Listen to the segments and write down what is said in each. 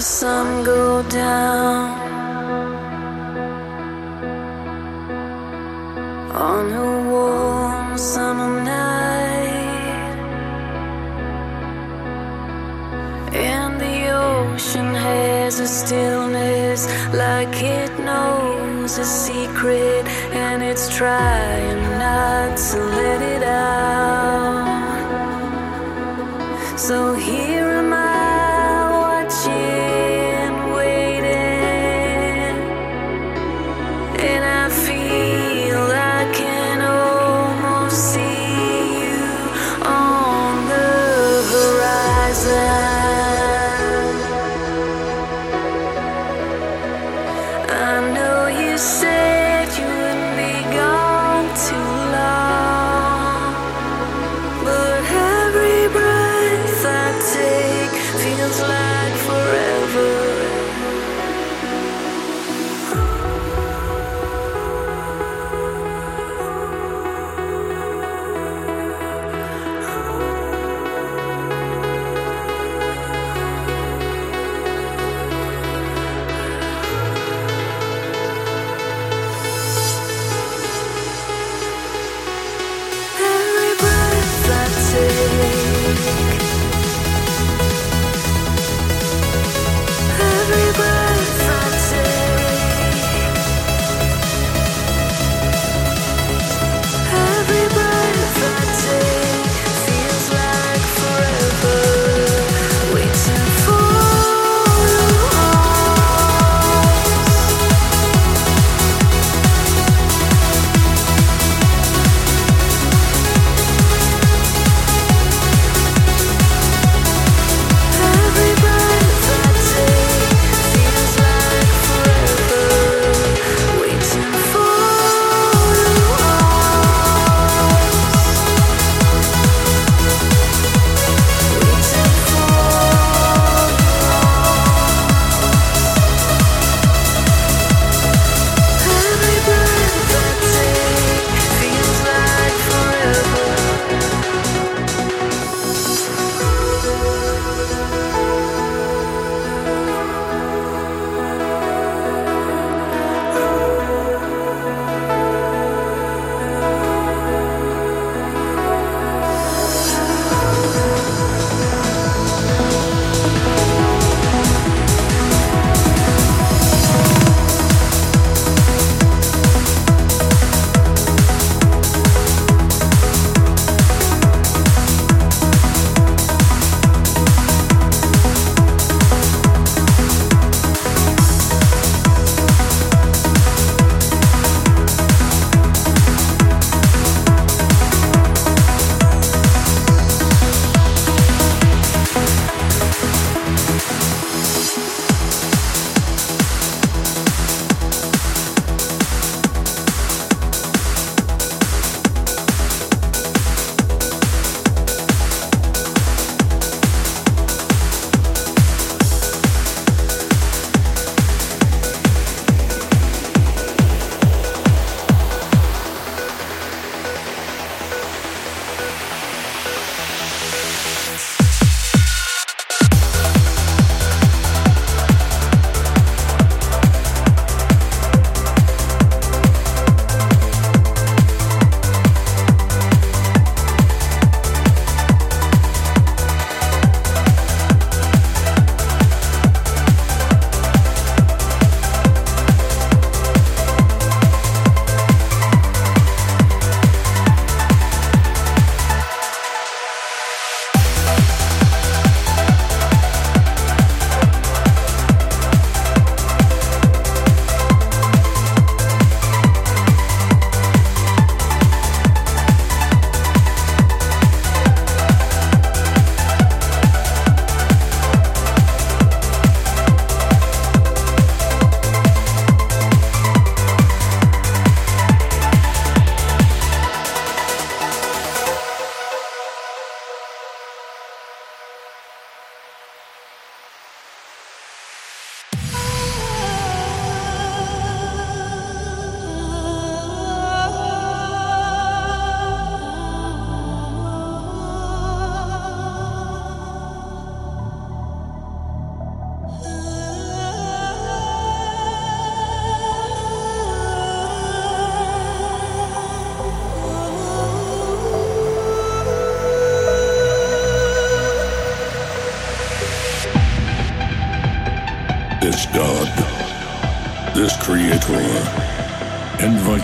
the sun go down on a warm summer night, and the ocean has a stillness like it knows a secret, and it's trying not to let it out. So here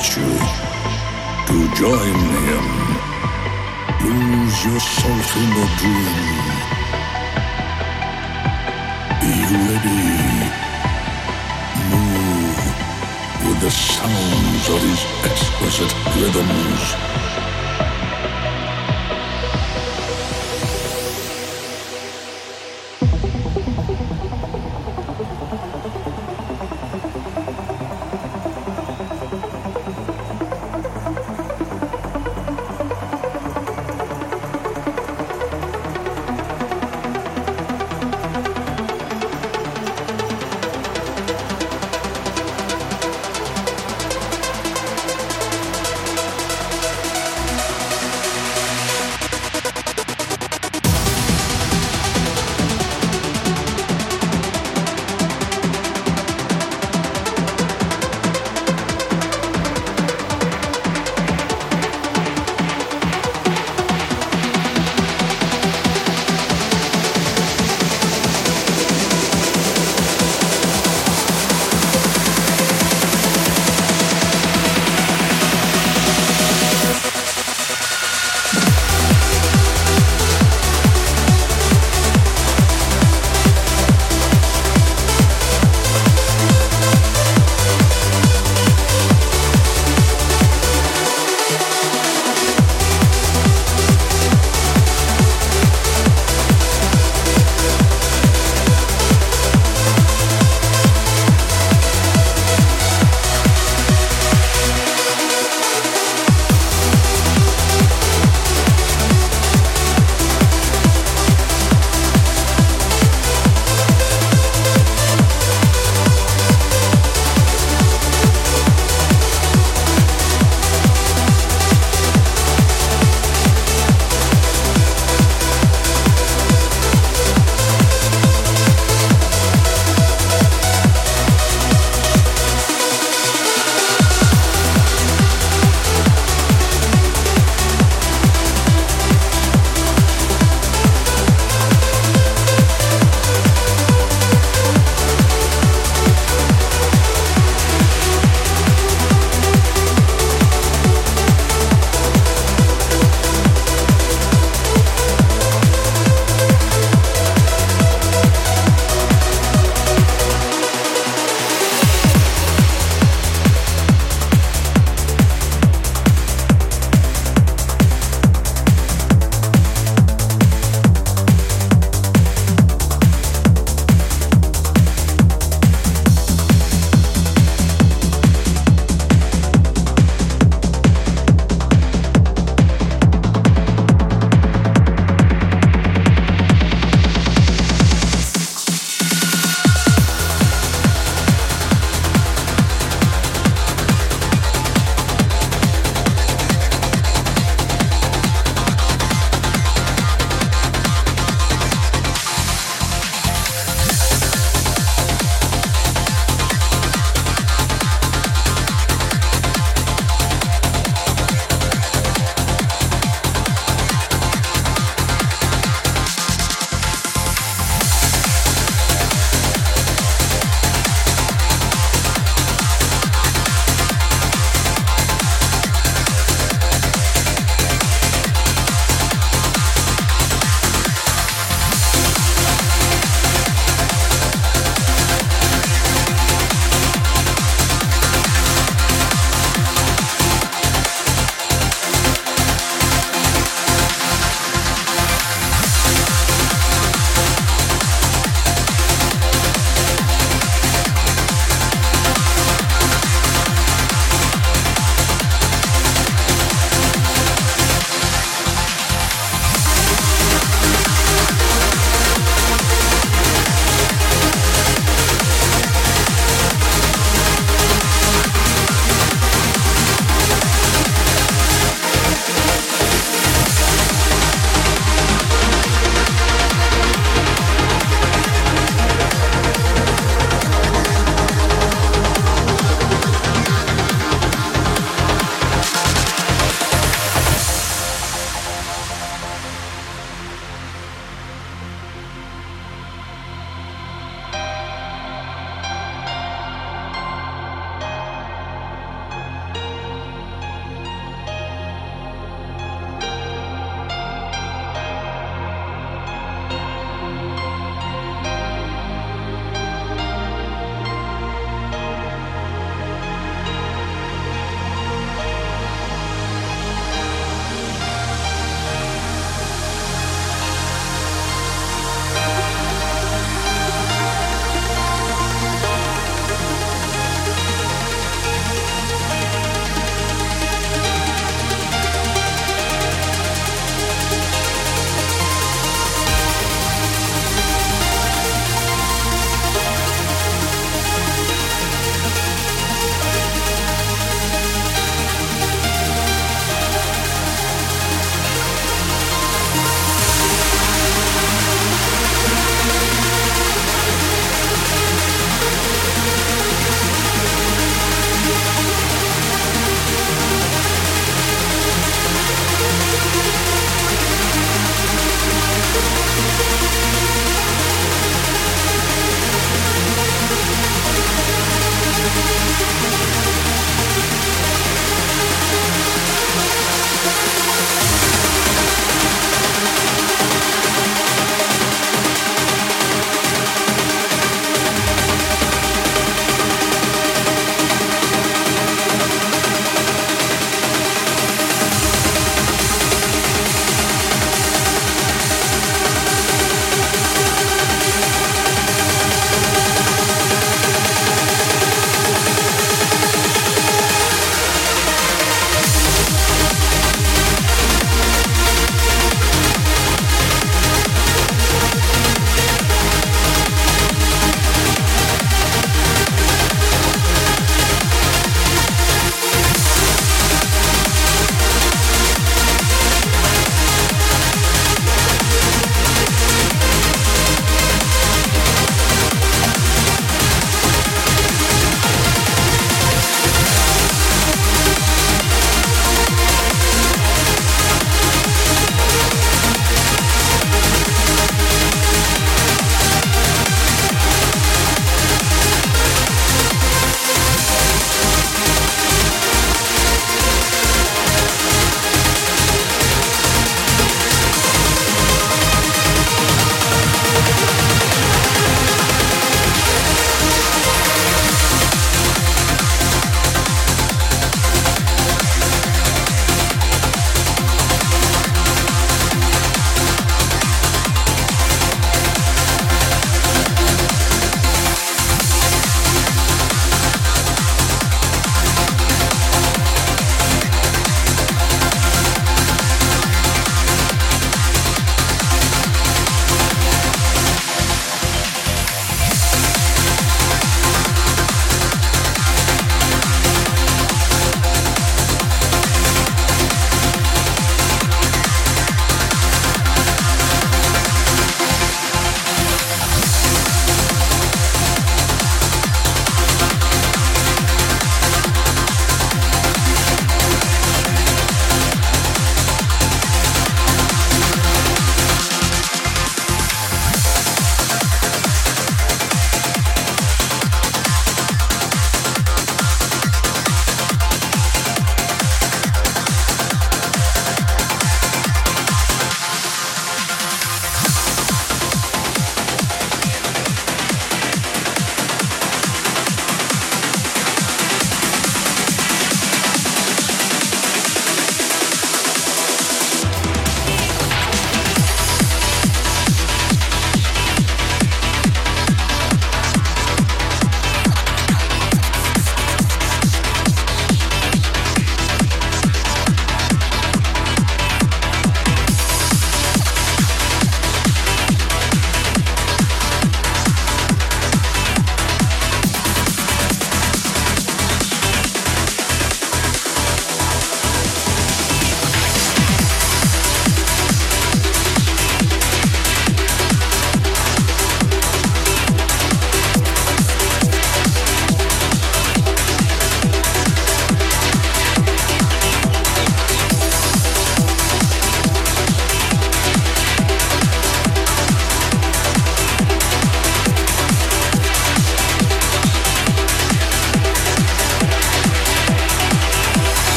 you to join Him. Lose yourself in the dream. Be ready. Move with the sounds of His exquisite rhythms.